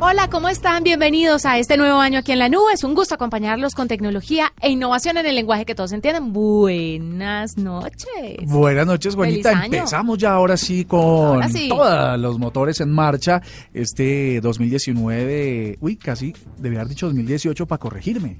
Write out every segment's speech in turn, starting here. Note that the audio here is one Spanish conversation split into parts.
Hola, ¿cómo están? Bienvenidos a este nuevo año aquí en la nube. Es un gusto acompañarlos con tecnología e innovación en el lenguaje que todos entienden. Buenas noches. Buenas noches, Juanita. Empezamos ya ahora sí con todos los motores en marcha. Este 2019, uy, casi debía haber dicho 2018 para corregirme.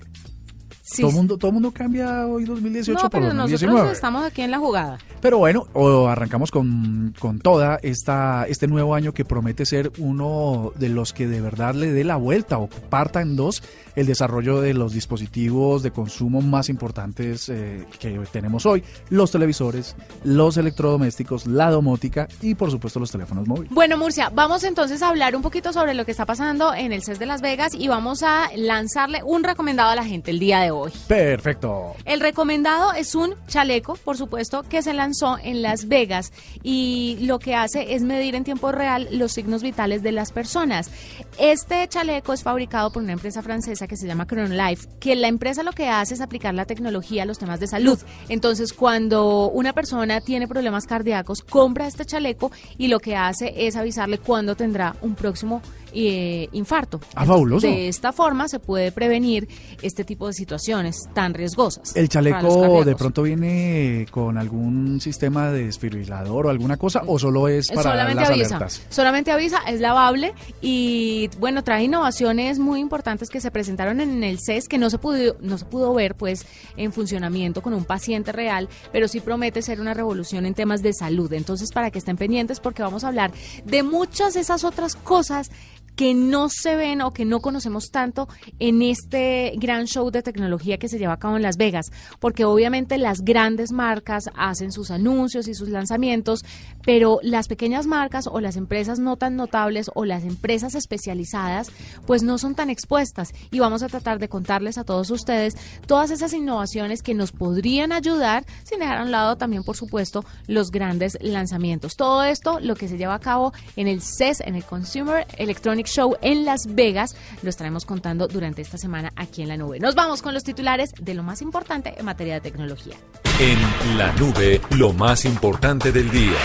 Todo mundo, todo mundo cambia hoy 2018 no, pero nosotros estamos aquí en la jugada. Pero bueno, arrancamos con, con, toda esta este nuevo año que promete ser uno de los que de verdad le dé la vuelta o parta en dos el desarrollo de los dispositivos de consumo más importantes eh, que tenemos hoy, los televisores, los electrodomésticos, la domótica y por supuesto los teléfonos móviles. Bueno, Murcia, vamos entonces a hablar un poquito sobre lo que está pasando en el CES de Las Vegas y vamos a lanzarle un recomendado a la gente el día de hoy. Perfecto. El recomendado es un chaleco, por supuesto, que se lanzó en Las Vegas y lo que hace es medir en tiempo real los signos vitales de las personas. Este chaleco es fabricado por una empresa francesa que se llama ChronoLife, que la empresa lo que hace es aplicar la tecnología a los temas de salud. Entonces, cuando una persona tiene problemas cardíacos, compra este chaleco y lo que hace es avisarle cuándo tendrá un próximo eh, infarto. Ah, fabuloso. De esta forma se puede prevenir este tipo de situaciones tan riesgosas. ¿El chaleco de pronto viene con algún sistema de desfibrilador o alguna cosa o solo es para Solamente las avisa. alertas? Solamente avisa, es lavable y bueno, trae innovaciones muy importantes que se presentaron en el CES que no se pudo no se pudo ver pues en funcionamiento con un paciente real, pero sí promete ser una revolución en temas de salud. Entonces, para que estén pendientes porque vamos a hablar de muchas de esas otras cosas que no se ven o que no conocemos tanto en este gran show de tecnología que se lleva a cabo en Las Vegas, porque obviamente las grandes marcas hacen sus anuncios y sus lanzamientos, pero las pequeñas marcas o las empresas no tan notables o las empresas especializadas pues no son tan expuestas y vamos a tratar de contarles a todos ustedes todas esas innovaciones que nos podrían ayudar sin dejar a un lado también por supuesto los grandes lanzamientos. Todo esto lo que se lleva a cabo en el CES, en el Consumer Electronic Show en Las Vegas. Lo estaremos contando durante esta semana aquí en la nube. Nos vamos con los titulares de lo más importante en materia de tecnología. En la nube, lo más importante del día.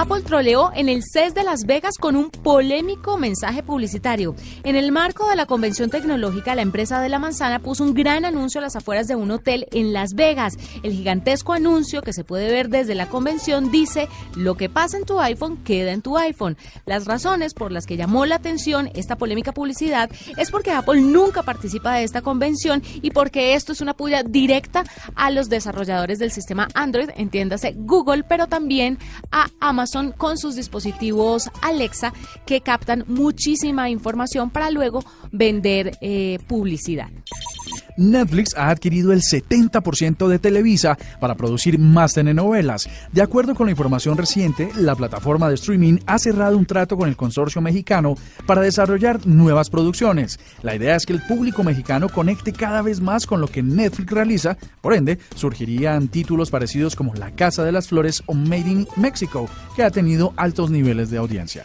Apple troleó en el CES de Las Vegas con un polémico mensaje publicitario. En el marco de la convención tecnológica, la empresa de la manzana puso un gran anuncio a las afueras de un hotel en Las Vegas. El gigantesco anuncio que se puede ver desde la convención dice, lo que pasa en tu iPhone queda en tu iPhone. Las razones por las que llamó la atención esta polémica publicidad es porque Apple nunca participa de esta convención y porque esto es una puya directa a los desarrolladores del sistema Android, entiéndase Google, pero también a Amazon son con sus dispositivos Alexa que captan muchísima información para luego vender eh, publicidad. Netflix ha adquirido el 70% de Televisa para producir más telenovelas. De acuerdo con la información reciente, la plataforma de streaming ha cerrado un trato con el consorcio mexicano para desarrollar nuevas producciones. La idea es que el público mexicano conecte cada vez más con lo que Netflix realiza, por ende, surgirían títulos parecidos como La Casa de las Flores o Made in Mexico, que ha tenido altos niveles de audiencia.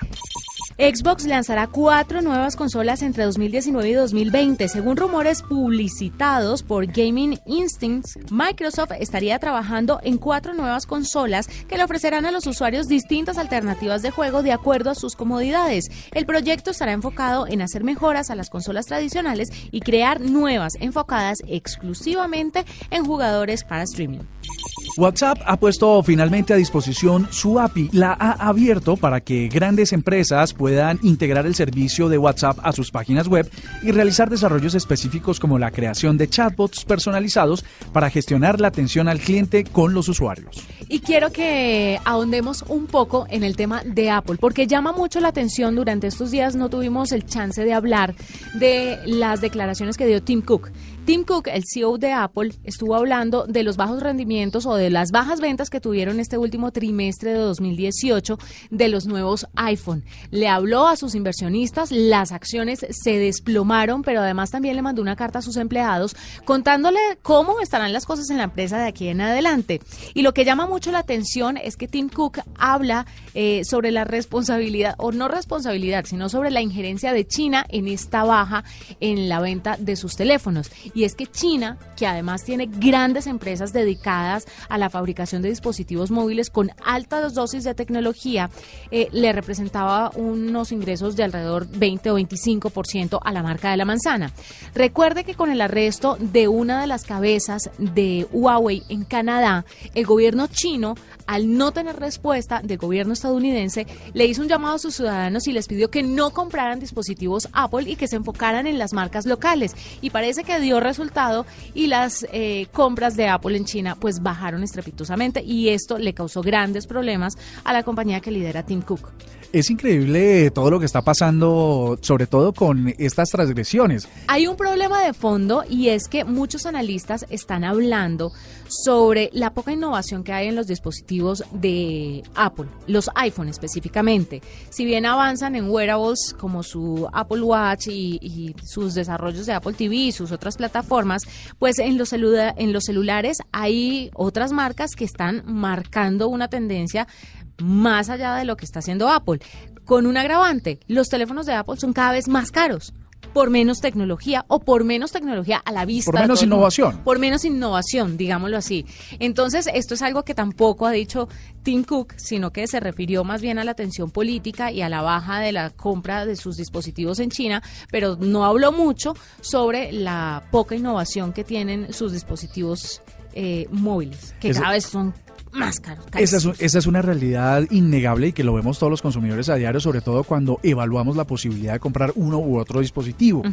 Xbox lanzará cuatro nuevas consolas entre 2019 y 2020. Según rumores publicitados por Gaming Instincts, Microsoft estaría trabajando en cuatro nuevas consolas que le ofrecerán a los usuarios distintas alternativas de juego de acuerdo a sus comodidades. El proyecto estará enfocado en hacer mejoras a las consolas tradicionales y crear nuevas enfocadas exclusivamente en jugadores para streaming. WhatsApp ha puesto finalmente a disposición su API. La ha abierto para que grandes empresas puedan integrar el servicio de WhatsApp a sus páginas web y realizar desarrollos específicos como la creación de chatbots personalizados para gestionar la atención al cliente con los usuarios. Y quiero que ahondemos un poco en el tema de Apple, porque llama mucho la atención. Durante estos días no tuvimos el chance de hablar de las declaraciones que dio Tim Cook Tim Cook, el CEO de Apple, estuvo hablando de los bajos rendimientos o de las bajas ventas que tuvieron este último trimestre de 2018 de los nuevos iPhone. Le habló a sus inversionistas, las acciones se desplomaron, pero además también le mandó una carta a sus empleados contándole cómo estarán las cosas en la empresa de aquí en adelante. Y lo que llama mucho la atención es que Tim Cook habla eh, sobre la responsabilidad, o no responsabilidad, sino sobre la injerencia de China en esta baja en la venta de sus teléfonos y es que China, que además tiene grandes empresas dedicadas a la fabricación de dispositivos móviles con altas dosis de tecnología, eh, le representaba unos ingresos de alrededor 20 o 25% a la marca de la manzana. Recuerde que con el arresto de una de las cabezas de Huawei en Canadá, el gobierno chino al no tener respuesta del gobierno estadounidense, le hizo un llamado a sus ciudadanos y les pidió que no compraran dispositivos Apple y que se enfocaran en las marcas locales. Y parece que dio resultado y las eh, compras de Apple en China pues bajaron estrepitosamente y esto le causó grandes problemas a la compañía que lidera Tim Cook. Es increíble todo lo que está pasando, sobre todo con estas transgresiones. Hay un problema de fondo y es que muchos analistas están hablando sobre la poca innovación que hay en los dispositivos de Apple, los iPhone específicamente. Si bien avanzan en wearables como su Apple Watch y, sus desarrollos de Apple TV y sus otras plataformas, pues en los, en los celulares hay otras marcas que están marcando una tendencia más allá de lo que está haciendo Apple. Con un agravante, los teléfonos de Apple son cada vez más caros por menos tecnología o por menos tecnología a la vista. Por menos innovación. Por menos innovación, digámoslo así. Entonces, esto es algo que tampoco ha dicho Tim Cook, sino que se refirió más bien a la tensión política y a la baja de la compra de sus dispositivos en China, pero no habló mucho sobre la poca innovación que tienen sus dispositivos eh, móviles, que cada vez son más caro. Esa es, esa es, una realidad innegable y que lo vemos todos los consumidores a diario, sobre todo cuando evaluamos la posibilidad de comprar uno u otro dispositivo.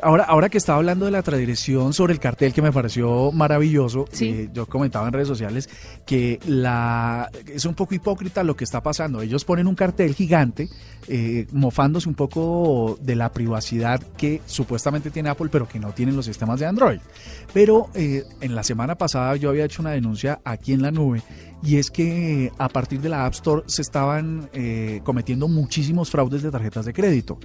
Ahora, ahora que estaba hablando de la tradición sobre el cartel que me pareció maravilloso, eh, yo comentaba en redes sociales que la es un poco hipócrita lo que está pasando. Ellos ponen un cartel gigante eh, mofándose un poco de la privacidad que supuestamente tiene Apple, pero que no tienen los sistemas de Android. Pero eh, en la semana pasada yo había hecho una denuncia aquí en la nube y es que a partir de la App Store se estaban eh, cometiendo muchísimos fraudes de tarjetas de crédito.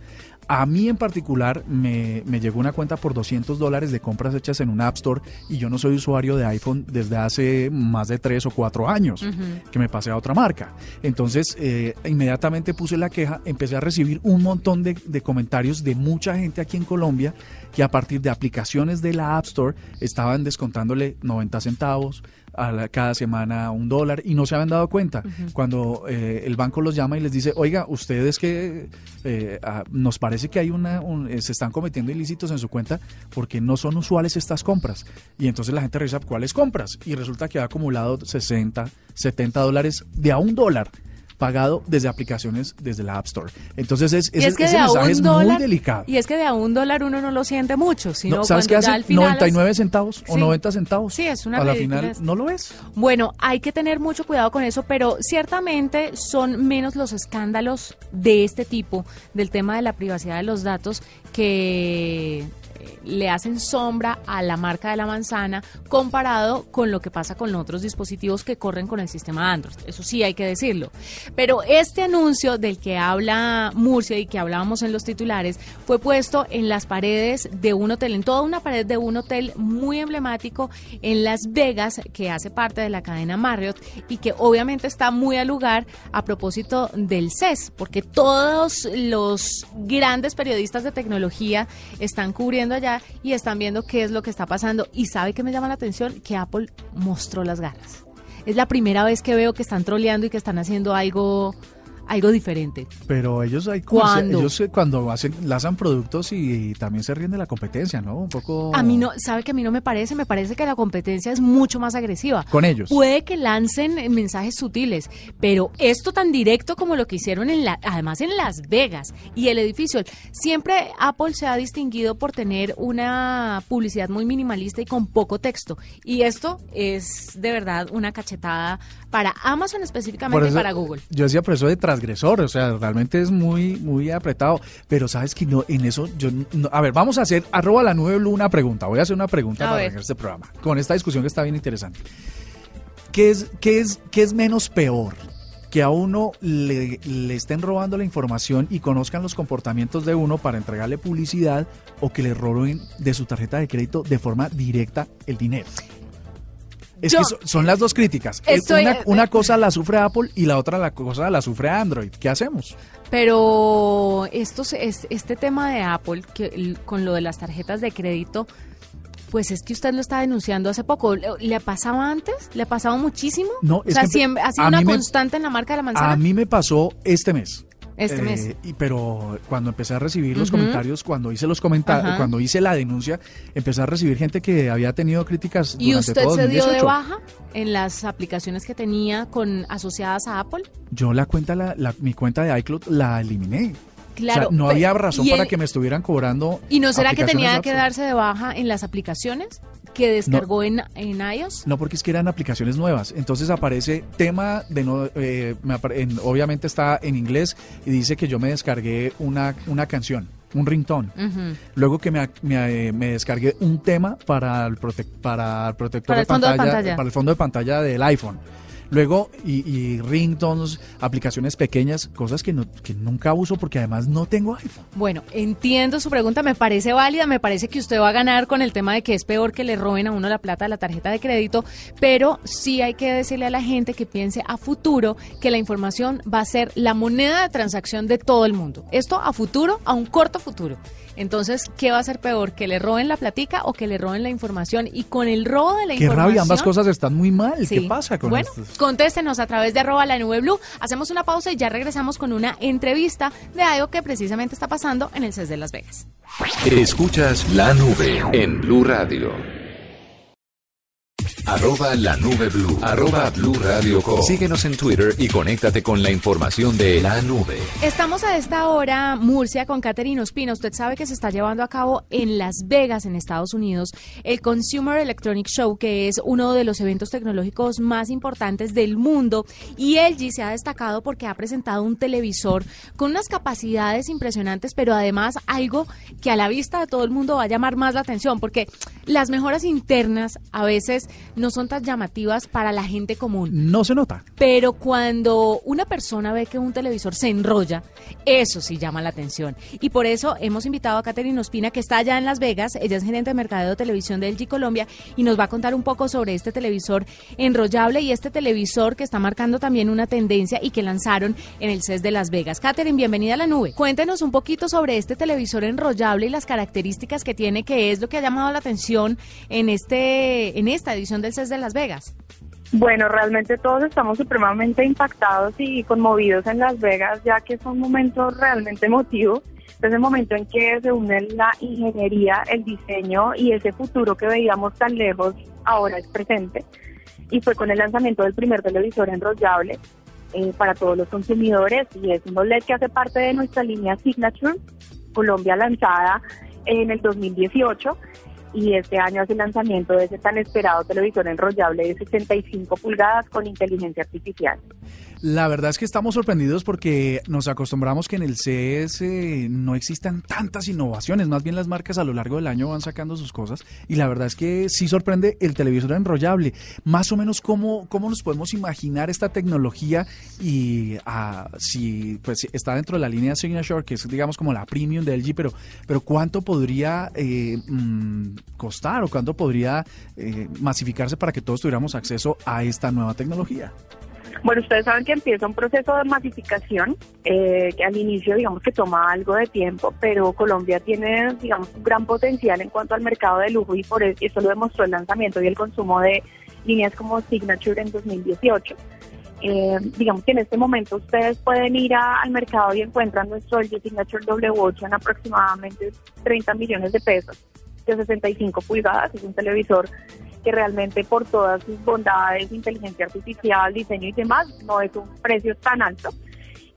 A mí en particular me, llegó una cuenta por 200 dólares de compras hechas en una App Store y yo no soy usuario de iPhone desde hace más de 3 o 4 años que me pasé a otra marca. Entonces eh, inmediatamente puse la queja, empecé a recibir un montón de, de comentarios de mucha gente aquí en Colombia que a partir de aplicaciones de la App Store estaban descontándole 90 centavos, a cada semana un dólar y no se habían dado cuenta. Cuando eh, el banco los llama y les dice, oiga, ustedes que eh, ah, nos parece que hay una, eh, se están cometiendo ilícitos en su cuenta porque no son usuales estas compras. Y entonces la gente revisa cuáles compras y resulta que ha acumulado 60, 70 dólares de a un dólar pagado desde aplicaciones desde la App Store. Entonces es, es, ese mensaje es muy delicado. Y es que de a un dólar uno no lo siente mucho, sino ¿Sabes qué hace? 99 centavos o 90 centavos. Sí, es una A la final no lo es. Bueno, hay que tener mucho cuidado con eso, pero ciertamente son menos los escándalos de este tipo, del tema de la privacidad de los datos, que le hacen sombra a la marca de la manzana comparado con lo que pasa con otros dispositivos que corren con el sistema Android. Eso sí hay que decirlo. Pero este anuncio del que habla Murcia y que hablábamos en los titulares fue puesto en las paredes de un hotel, en toda una pared de un hotel muy emblemático en Las Vegas que hace parte de la cadena Marriott y que obviamente está muy al lugar a propósito del CES, porque todos los grandes periodistas de tecnología están cubriendo allá y están viendo qué es lo que está pasando. Y sabe que me llama la atención que Apple mostró las garras. Es la primera vez que veo que están troleando y que están haciendo algo algo diferente. Pero ellos hay cuando ellos eh, cuando hacen lanzan productos y, también se ríen de la competencia, ¿no? Un poco A mí no, sabe que a mí no me parece, me parece que la competencia es mucho más agresiva. Con ellos. Puede que lancen mensajes sutiles, pero esto tan directo como lo que hicieron en la además en Las Vegas y el edificio, siempre Apple se ha distinguido por tener una publicidad muy minimalista y con poco texto y esto es de verdad una cachetada para Amazon específicamente y para Google. Yo decía por eso de transgresor, o sea, realmente es muy, muy apretado. Pero sabes que no, en eso yo a ver, vamos a hacer arroba la nube una pregunta. Voy a hacer una pregunta para este programa. Con esta discusión que está bien interesante. ¿Qué es, qué es, qué es menos peor? que a uno le, le, estén robando la información y conozcan los comportamientos de uno para entregarle publicidad o que le roben de su tarjeta de crédito de forma directa el dinero. Es que son las dos críticas. Eh, una, cosa la sufre Apple y la otra la cosa la sufre Android. ¿Qué hacemos? Pero esto, este tema de Apple, que, con lo de las tarjetas de crédito, pues es que usted lo está denunciando hace poco. ¿Le pasaba antes? ¿Le pasaba muchísimo? No, es o sea, siempre, ha sido una constante en la marca de la manzana. A mí me pasó este mes. Este eh, mes. Y, pero cuando empecé a recibir los comentarios, cuando hice los comentarios, cuando hice la denuncia, empecé a recibir gente que había tenido críticas. ¿Y usted se dio de baja en las aplicaciones que tenía con asociadas a Apple? Yo la cuenta, la, mi cuenta de iCloud la eliminé. Claro. no había razón para que me estuvieran cobrando. ¿Y no será que tenía que darse de baja en las aplicaciones? Que descargó en, en iOS? No, porque es que eran aplicaciones nuevas. Entonces aparece tema de no, eh, obviamente está en inglés y dice que yo me descargué una, una canción un ringtone. Luego que me, me, me, descargué un tema para el, para el protector de, pantalla, para el fondo de pantalla del iPhone. Luego, y, y ringtones, aplicaciones pequeñas, cosas que, no, que nunca uso porque además no tengo iPhone. Bueno, entiendo su pregunta, me parece válida, me parece que usted va a ganar con el tema de que es peor que le roben a uno la plata de la tarjeta de crédito, pero sí hay que decirle a la gente que piense a futuro que la información va a ser la moneda de transacción de todo el mundo. Esto a futuro, a un corto futuro. Entonces, ¿qué va a ser peor? ¿Que le roben la platica o que le roben la información? Y con el robo de la información... Qué rabia, ambas cosas están muy mal. ¿Qué pasa con bueno, contéstenos a través de arroba la nube blue. Hacemos una pausa y ya regresamos con una entrevista de algo que precisamente está pasando en el CES de Las Vegas. Escuchas la nube en Blue Radio. Arroba la nube blue. Arroba blue radio Síguenos en Twitter y conéctate con la información de la nube. Estamos a esta hora, Murcia, con Caterina Ospina. Usted sabe que se está llevando a cabo en Las Vegas, en Estados Unidos, el Consumer Electronic Show, que es uno de los eventos tecnológicos más importantes del mundo. Y LG se ha destacado porque ha presentado un televisor con unas capacidades impresionantes, pero además algo que a la vista de todo el mundo va a llamar más la atención, porque las mejoras internas a veces no son tan llamativas para la gente común. No se nota. Pero cuando una persona ve que un televisor se enrolla, eso sí llama la atención. Y por eso hemos invitado a Caterina Ospina, que está allá en Las Vegas. Ella es gerente de mercadeo de televisión de LG Colombia y nos va a contar un poco sobre este televisor enrollable y este televisor que está marcando también una tendencia y que lanzaron en el CES de Las Vegas. Caterina, bienvenida a la nube. Cuéntenos un poquito sobre este televisor enrollable y las características que tiene, que es lo que ha llamado la atención en, este, en esta edición del CES de Las Vegas? Bueno, realmente todos estamos supremamente impactados y conmovidos en Las Vegas, ya que es un momento realmente emotivo. Es el momento en que se une la ingeniería, el diseño y ese futuro que veíamos tan lejos, ahora es presente. Y fue con el lanzamiento del primer televisor enrollable eh, para todos los consumidores y es un OLED que hace parte de nuestra línea Signature, Colombia lanzada en el 2018 y este año hace el lanzamiento de ese tan esperado televisor enrollable de 65 pulgadas con inteligencia artificial. La verdad es que estamos sorprendidos porque nos acostumbramos que en el CS no existan tantas innovaciones, más bien las marcas a lo largo del año van sacando sus cosas y la verdad es que sí sorprende el televisor enrollable. Más o menos cómo, cómo nos podemos imaginar esta tecnología y ah, si pues está dentro de la línea Signature, que es digamos como la premium de LG, pero, pero cuánto podría eh, mm, costar o cuánto podría eh, masificarse para que todos tuviéramos acceso a esta nueva tecnología. Bueno, ustedes saben que empieza un proceso de masificación, eh, que al inicio digamos que toma algo de tiempo, pero Colombia tiene digamos un gran potencial en cuanto al mercado de lujo y por eso lo demostró el lanzamiento y el consumo de líneas como Signature en 2018. Eh, digamos que en este momento ustedes pueden ir al mercado y encuentran nuestro Signature W8 en aproximadamente 30 millones de pesos de 65 pulgadas, es un televisor que realmente por todas sus bondades, inteligencia artificial, diseño y demás, no es un precio tan alto.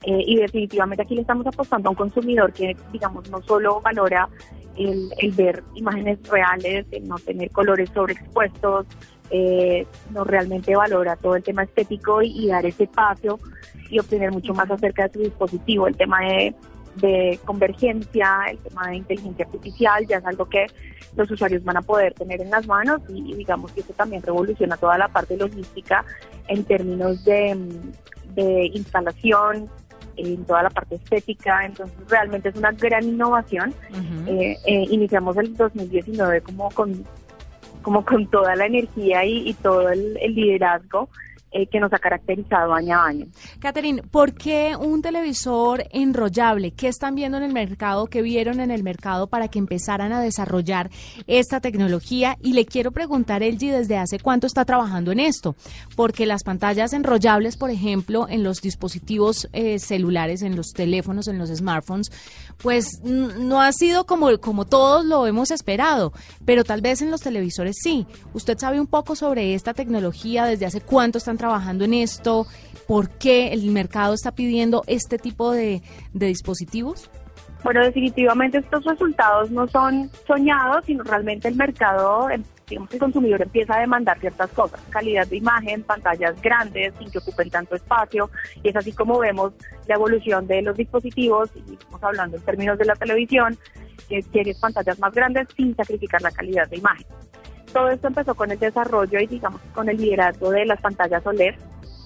Eh, y definitivamente aquí le estamos apostando a un consumidor que, digamos, no solo valora el, el ver imágenes reales, el no tener colores sobreexpuestos, eh, no realmente valora todo el tema estético y, dar ese paso y obtener mucho más acerca de su dispositivo. El tema de, convergencia, el tema de inteligencia artificial, ya es algo que los usuarios van a poder tener en las manos y, digamos que eso también revoluciona toda la parte logística en términos de, instalación, en toda la parte estética, entonces realmente es una gran innovación. Eh, eh, iniciamos el 2019 como con como con toda la energía y, todo el liderazgo eh, que nos ha caracterizado año a año. Catherine, ¿por qué un televisor enrollable? ¿Qué están viendo en el mercado? ¿Qué vieron en el mercado para que empezaran a desarrollar esta tecnología? Y le quiero preguntar, Elgi, ¿desde hace cuánto está trabajando en esto? Porque las pantallas enrollables, por ejemplo, en los dispositivos eh, celulares, en los teléfonos, en los smartphones, pues no ha sido como, como todos lo hemos esperado, pero tal vez en los televisores sí. ¿Usted sabe un poco sobre esta tecnología? ¿Desde hace cuánto están trabajando en esto? ¿Por qué el mercado está pidiendo este tipo de, dispositivos? Bueno, definitivamente estos resultados no son soñados, sino realmente el mercado, digamos el consumidor empieza a demandar ciertas cosas, calidad de imagen, pantallas grandes, sin que ocupen tanto espacio, y es así como vemos la evolución de los dispositivos, y estamos hablando en términos de la televisión, que quieres pantallas más grandes sin sacrificar la calidad de imagen todo esto empezó con el desarrollo y digamos con el liderazgo de las pantallas OLED.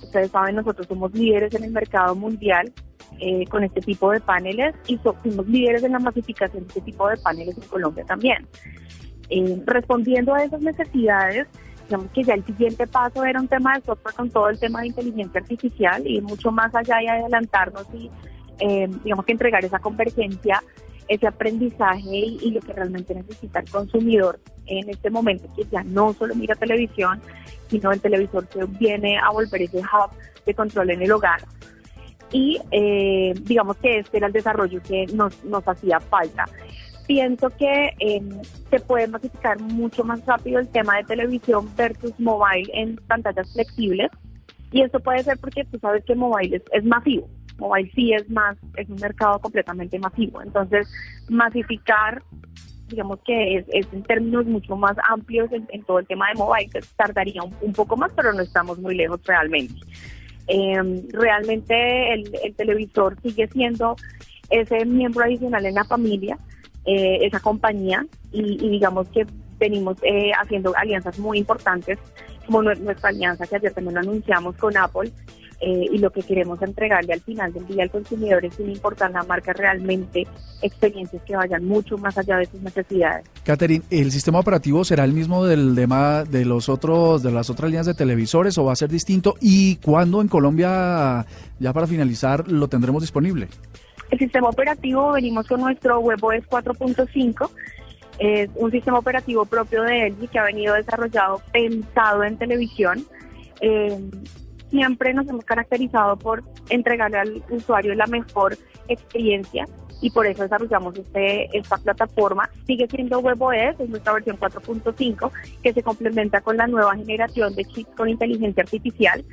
Ustedes saben, nosotros somos líderes en el mercado mundial eh, con este tipo de paneles y fuimos líderes en la masificación de este tipo de paneles en Colombia también. Eh, respondiendo a esas necesidades, digamos que ya el siguiente paso era un tema de software con todo el tema de inteligencia artificial y mucho más allá y adelantarnos y eh, digamos que entregar esa convergencia ese aprendizaje y, lo que realmente necesita el consumidor en este momento, que ya no solo mira televisión, sino el televisor que viene a volver ese hub de control en el hogar. Y eh, digamos que este era el desarrollo que nos, nos hacía falta. Pienso que em, se puede masificar mucho más rápido el tema de televisión versus mobile en pantallas flexibles. Y esto puede ser porque tú sabes que mobile es masivo mobile sí es más, es un mercado completamente masivo. Entonces, masificar, digamos que es, en términos mucho más amplios en, todo el tema de mobile, que tardaría un, poco más, pero no estamos muy lejos realmente. Em, realmente el, televisor sigue siendo ese miembro adicional en la familia, eh, esa compañía, y, digamos que venimos eh, haciendo alianzas muy importantes, como nuestra alianza que ayer también lo anunciamos con Apple, eh, y lo que queremos entregarle al final del día al consumidor es sin importar la marca realmente experiencias que vayan mucho más allá de sus necesidades. Catherine, ¿el sistema operativo será el mismo del tema de los otros de las otras líneas de televisores o va a ser distinto? ¿Y cuándo en Colombia, ya para finalizar, lo tendremos disponible? El sistema operativo venimos con nuestro WebOS 4.5 es un sistema operativo propio de LG que ha venido desarrollado pensado en televisión. Eh, siempre nos hemos caracterizado por entregarle al usuario la mejor experiencia y por eso desarrollamos este, esta plataforma. Sigue siendo WebOS, es nuestra versión 4.5, que se complementa con la nueva generación de chips con inteligencia artificial,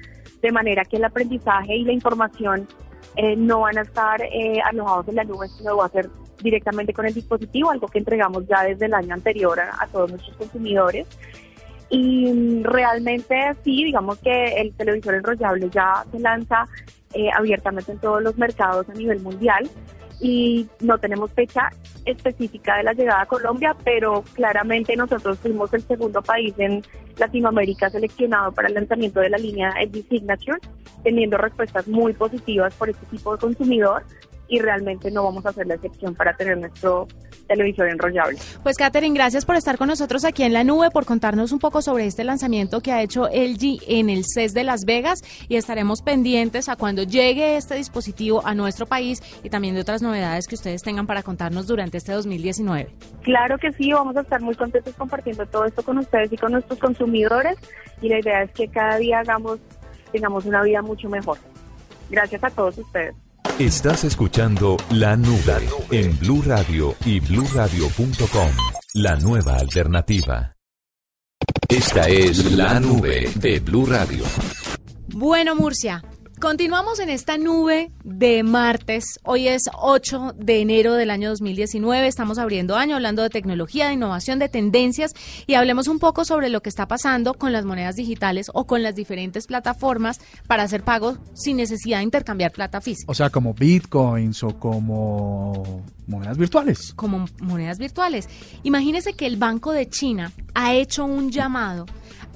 de manera que el aprendizaje y la información eh, no van a estar eh, alojados en la nube, sino va a ser directamente con el dispositivo, algo que entregamos ya desde el año anterior a todos nuestros consumidores. Y realmente sí, digamos que el televisor enrollable ya se lanza eh, abiertamente en todos los mercados a nivel mundial. Y no tenemos fecha específica de la llegada a Colombia, pero claramente nosotros fuimos el segundo país en Latinoamérica seleccionado para el lanzamiento de la línea LG Signature, teniendo respuestas muy positivas por este tipo de consumidor y realmente no vamos a hacer la excepción para tener nuestro televisor enrollable. Pues Catherine, gracias por estar con nosotros aquí en la nube, por contarnos un poco sobre este lanzamiento que ha hecho LG en el CES de Las Vegas y estaremos pendientes a cuando llegue este dispositivo a nuestro país y también de otras novedades que ustedes tengan para contarnos durante este 2019. Claro que sí, vamos a estar muy contentos compartiendo todo esto con ustedes y con nuestros consumidores y la idea es que cada día hagamos, tengamos una vida mucho mejor. Gracias a todos ustedes. Estás escuchando La Nube en Blue Radio y bluradio.com, la nueva alternativa. Esta es La Nube de Blue Radio. Bueno, Murcia, Continuamos en esta nube de martes. Hoy es 8 de enero del año 2019. Estamos abriendo año hablando de tecnología, de innovación, de tendencias y hablemos un poco sobre lo que está pasando con las monedas digitales o con las diferentes plataformas para hacer pagos sin necesidad de intercambiar plata física. O sea, como bitcoins o como monedas virtuales. Como monedas virtuales. Imagínese que el Banco de China ha hecho un llamado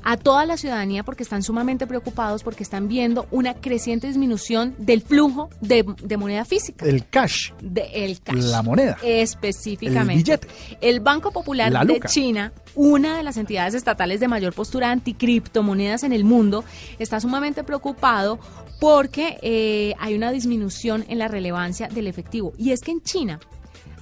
a toda la ciudadanía porque están sumamente preocupados porque están viendo una creciente disminución del flujo de, moneda física. El cash. De, el cash. La moneda. Específicamente. El billete. El Banco Popular de China, una de las entidades estatales de mayor postura anticriptomonedas en el mundo, está sumamente preocupado porque eh, hay una disminución en la relevancia del efectivo. Y es que en China,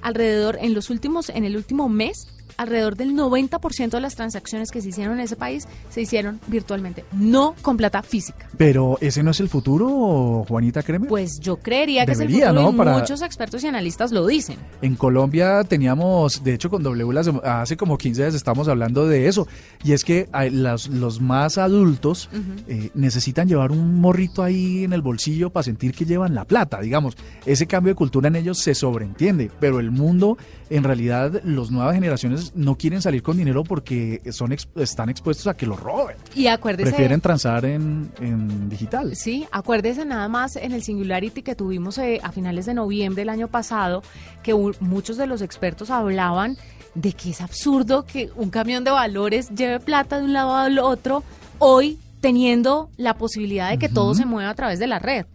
alrededor, en los últimos, en el último mes, alrededor del 90% de las transacciones que se hicieron en ese país se hicieron virtualmente, no con plata física. Pero ese no es el futuro, Juanita Créeme. Pues yo creería que es el futuro ¿no? y muchos expertos y analistas lo dicen. En Colombia teníamos, de hecho con W hace como 15 días estamos hablando de eso, y es que los, los más adultos eh, necesitan llevar un morrito ahí en el bolsillo para sentir que llevan la plata, digamos. Ese cambio de cultura en ellos se sobreentiende, pero el mundo, en realidad, las nuevas generaciones no quieren salir con dinero porque son están expuestos a que lo roben. Y acuérdese. Prefieren transar en, digital. Sí, acuérdese nada más en el Singularity que tuvimos eh, a finales de noviembre del año pasado, que muchos de los expertos hablaban de que es absurdo que un camión de valores lleve plata de un lado al otro. Hoy teniendo la posibilidad de que todo se mueva a través de la red.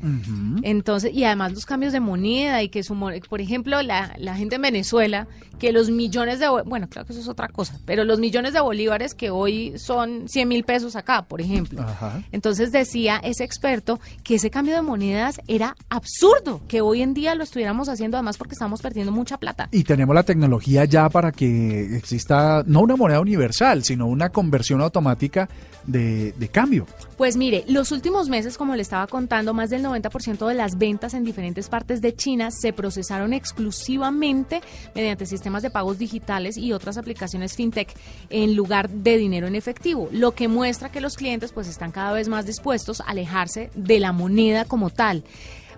Entonces, y además los cambios de moneda y que su, por ejemplo, la, la, gente en Venezuela, que los millones de, bueno, claro que eso es otra cosa, pero los millones de bolívares que hoy son 100 mil pesos acá, por ejemplo. Entonces decía ese experto que ese cambio de monedas era absurdo, que hoy en día lo estuviéramos haciendo además porque estamos perdiendo mucha plata. Y tenemos la tecnología ya para que exista no una moneda universal, sino una conversión automática de, de cambio pues mire, los últimos meses, como le estaba contando, más del 90% de las ventas en diferentes partes de China se procesaron exclusivamente mediante sistemas de pagos digitales y otras aplicaciones fintech en lugar de dinero en efectivo, lo que muestra que los clientes pues están cada vez más dispuestos a alejarse de la moneda como tal.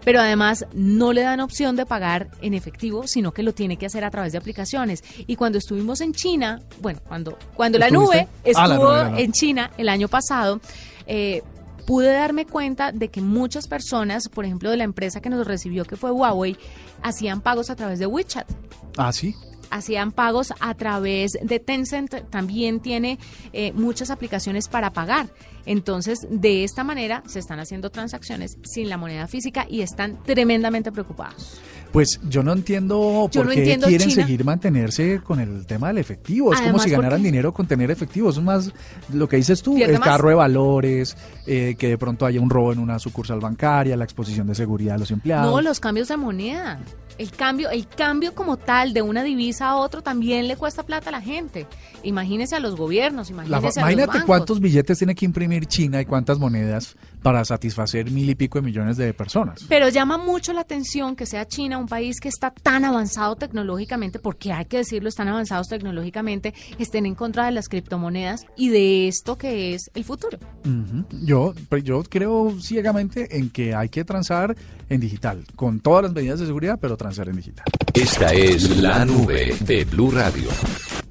Pero además no le dan opción de pagar en efectivo, sino que lo tiene que hacer a través de aplicaciones. Y cuando estuvimos en China, bueno, cuando, cuando la nube ah, estuvo en China el año pasado, eh, pude darme cuenta de que muchas personas, por ejemplo, de la empresa que nos recibió, que fue Huawei, hacían pagos a través de WeChat. Ah, sí hacían pagos a través de Tencent, también tiene eh, muchas aplicaciones para pagar. Entonces, de esta manera se están haciendo transacciones sin la moneda física y están tremendamente preocupados. Pues yo no entiendo por qué quieren seguir mantenerse con el tema del efectivo. Es como si ganaran dinero con tener efectivo. Es más lo que dices tú, el carro de valores, eh, que de pronto haya un robo en una sucursal bancaria, la exposición de seguridad de los empleados. No, los cambios de moneda. El cambio, el cambio como tal de una divisa a otro también le cuesta plata a la gente. Imagínese a los gobiernos, imagínese a Imagínate cuántos billetes tiene que imprimir China y cuántas monedas para satisfacer mil y pico de millones de personas. Pero llama mucho la atención que sea China un país que está tan avanzado tecnológicamente, porque hay que decirlo, están avanzados tecnológicamente, estén en contra de las criptomonedas y de esto que es el futuro. Yo, pues, yo creo ciegamente en que hay que transar en digital, con todas las medidas de seguridad, pero transar en digital. Esta es la nube de Blue Radio.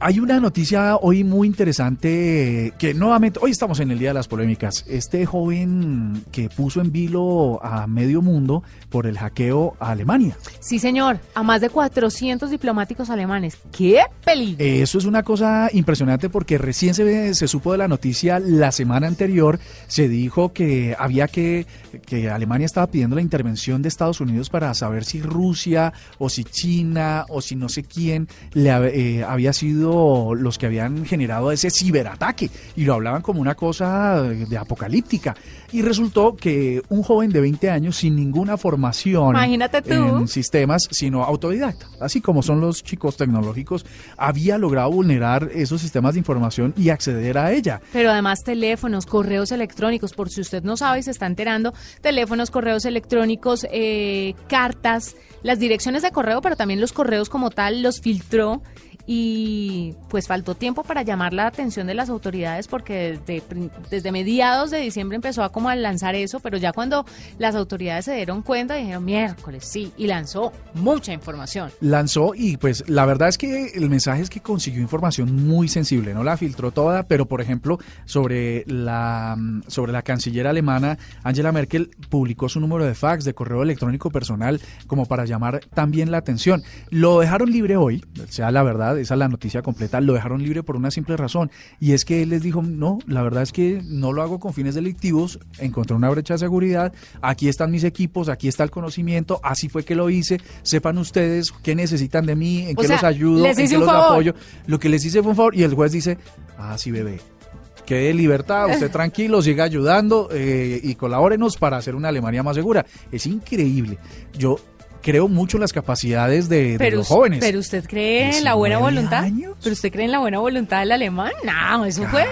Hay una noticia hoy muy interesante que nuevamente, hoy estamos en el Día de las Polémicas. Este joven que puso en vilo a medio mundo por el hackeo a Alemania. Sí, señor, a más de 400 diplomáticos alemanes. ¡Qué peligro! Eso es una cosa impresionante porque recién se, se supo de la noticia la semana anterior. Se dijo que había que, que Alemania estaba pidiendo la intervención de Estados Unidos para saber si Rusia o si China o si no sé quién le eh, había sido los que habían generado ese ciberataque y lo hablaban como una cosa de apocalíptica. Y resultó que un joven de 20 años sin ninguna formación en sistemas, sino autodidacta, así como son los chicos tecnológicos, había logrado vulnerar esos sistemas de información y acceder a ella. Pero además teléfonos, correos electrónicos, por si usted no sabe y se está enterando, teléfonos, correos electrónicos, eh, cartas, las direcciones de correo, pero también los correos como tal, los filtró y pues faltó tiempo para llamar la atención de las autoridades porque desde, desde mediados de diciembre empezó a como a lanzar eso, pero ya cuando las autoridades se dieron cuenta dijeron miércoles, sí, y lanzó mucha información. Lanzó y pues la verdad es que el mensaje es que consiguió información muy sensible, no la filtró toda, pero por ejemplo sobre la, sobre la canciller alemana Angela Merkel publicó su número de fax, de correo electrónico personal como para llamar también la atención. Lo dejaron libre hoy, sea la verdad, esa es la noticia completa, lo dejaron libre por una simple razón y es que él les dijo, no, la verdad es que no lo hago con fines delictivos, encontré una brecha de seguridad, aquí están mis equipos, aquí está el conocimiento, así fue que lo hice, sepan ustedes qué necesitan de mí, en qué los ayudo, en qué los apoyo. Lo que les hice fue un favor y el juez dice, ah, sí, bebé, quede libertad, usted tranquilo, siga ayudando eh, y colabórenos para hacer una Alemania más segura. Es increíble. Yo creo mucho en las capacidades de, los jóvenes. Pero usted cree en la buena voluntad. Pero usted cree en la buena voluntad del alemán. No, eso fue,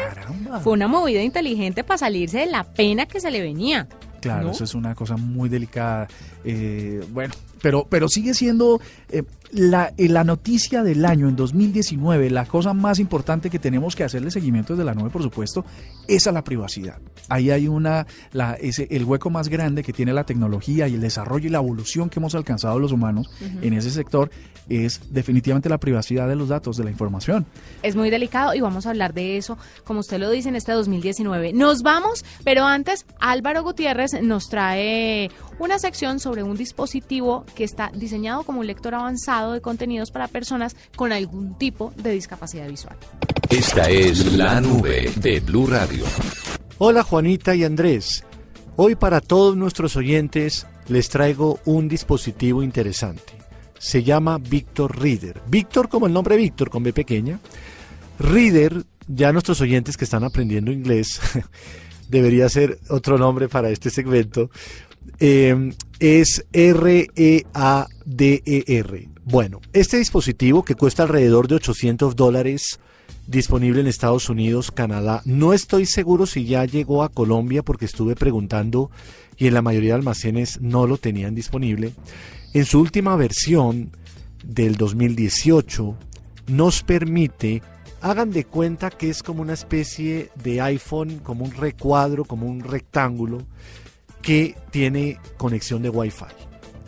fue una movida inteligente para salirse de la pena que se le venía. Claro, eso es una cosa muy delicada. Eh, bueno, pero, pero sigue siendo eh, la, eh, la, noticia del año en 2019, la cosa más importante que tenemos que hacerle seguimiento desde la nube, por supuesto, es a la privacidad. Ahí hay una, la, ese, el hueco más grande que tiene la tecnología y el desarrollo y la evolución que hemos alcanzado los humanos en ese sector es definitivamente la privacidad de los datos, de la información. Es muy delicado y vamos a hablar de eso, como usted lo dice, en este 2019. Nos vamos, pero antes Álvaro Gutiérrez nos trae una sección sobre un dispositivo que está diseñado como un lector avanzado de contenidos para personas con algún tipo de discapacidad visual. Esta es la nube de Blue Radio. Hola Juanita y Andrés. Hoy para todos nuestros oyentes les traigo un dispositivo interesante. Se llama Victor Reader. Victor como el nombre Víctor con B pequeña. Reader, ya nuestros oyentes que están aprendiendo inglés, debería ser otro nombre para este segmento, eh, es R-E-A-D-E-R. Bueno, este dispositivo que cuesta alrededor de 800 dólares, disponible en Estados Unidos, Canadá, no estoy seguro si ya llegó a Colombia porque estuve preguntando y en la mayoría de almacenes no lo tenían disponible. En su última versión del 2018 nos permite hagan de cuenta que es como una especie de iPhone, como un recuadro, como un rectángulo, que tiene conexión de Wi-Fi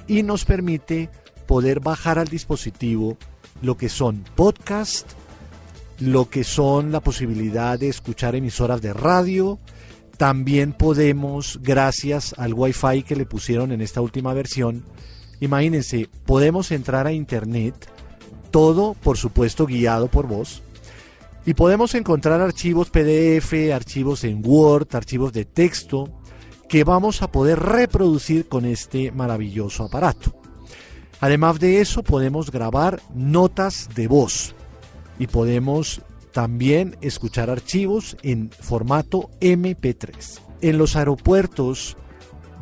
y nos permite poder bajar al dispositivo lo que son podcast, lo que son la posibilidad de escuchar emisoras de radio. También podemos, gracias al Wi-Fi que le pusieron en esta última versión, imagínense, podemos entrar a Internet, todo por supuesto guiado por vos, y podemos encontrar archivos PDF, archivos en Word, archivos de texto, que vamos a poder reproducir con este maravilloso aparato. Además de eso, podemos grabar notas de voz y podemos también escuchar archivos en formato MP3. En los aeropuertos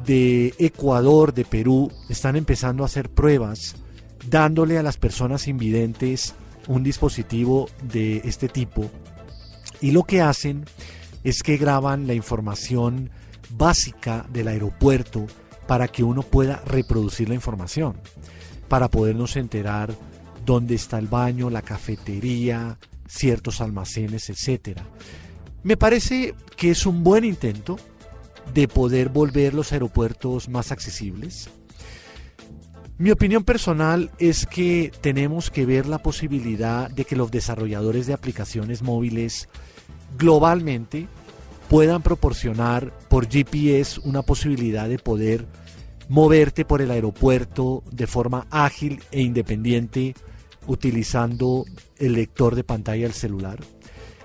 de Ecuador, de Perú, están empezando a hacer pruebas dándole a las personas invidentes un dispositivo de este tipo y lo que hacen es que graban la información básica del aeropuerto para que uno pueda reproducir la información, para podernos enterar dónde está el baño, la cafetería, ciertos almacenes, etc. Me parece que es un buen intento de poder volver los aeropuertos más accesibles. Mi opinión personal es que tenemos que ver la posibilidad de que los desarrolladores de aplicaciones móviles globalmente puedan proporcionar por GPS una posibilidad de poder moverte por el aeropuerto de forma ágil e independiente utilizando el lector de pantalla del celular.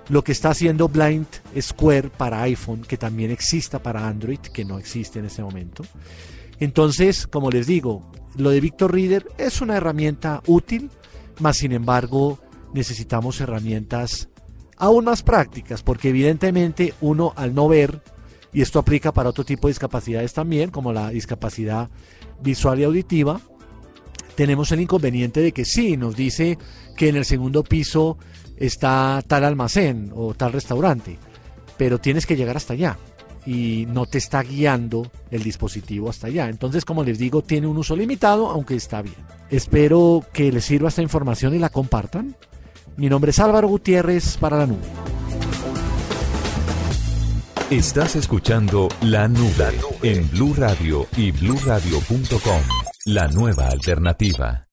Lo que está haciendo Blind Square para iPhone, que también exista para Android, que no existe en ese momento. Entonces, como les digo, lo de Victor Reader es una herramienta útil, mas sin embargo necesitamos herramientas aún más prácticas, porque evidentemente uno al no ver, y esto aplica para otro tipo de discapacidades también, como la discapacidad visual y auditiva, tenemos el inconveniente de que sí, nos dice que en el segundo piso está tal almacén o tal restaurante, pero tienes que llegar hasta allá y no te está guiando el dispositivo hasta allá. Entonces, como les digo, tiene un uso limitado, aunque está bien. Espero que les sirva esta información y la compartan Mi nombre es Álvaro Gutiérrez para la nube. Estás escuchando La Nube en Blue Radio y bluradio.com, la nueva alternativa.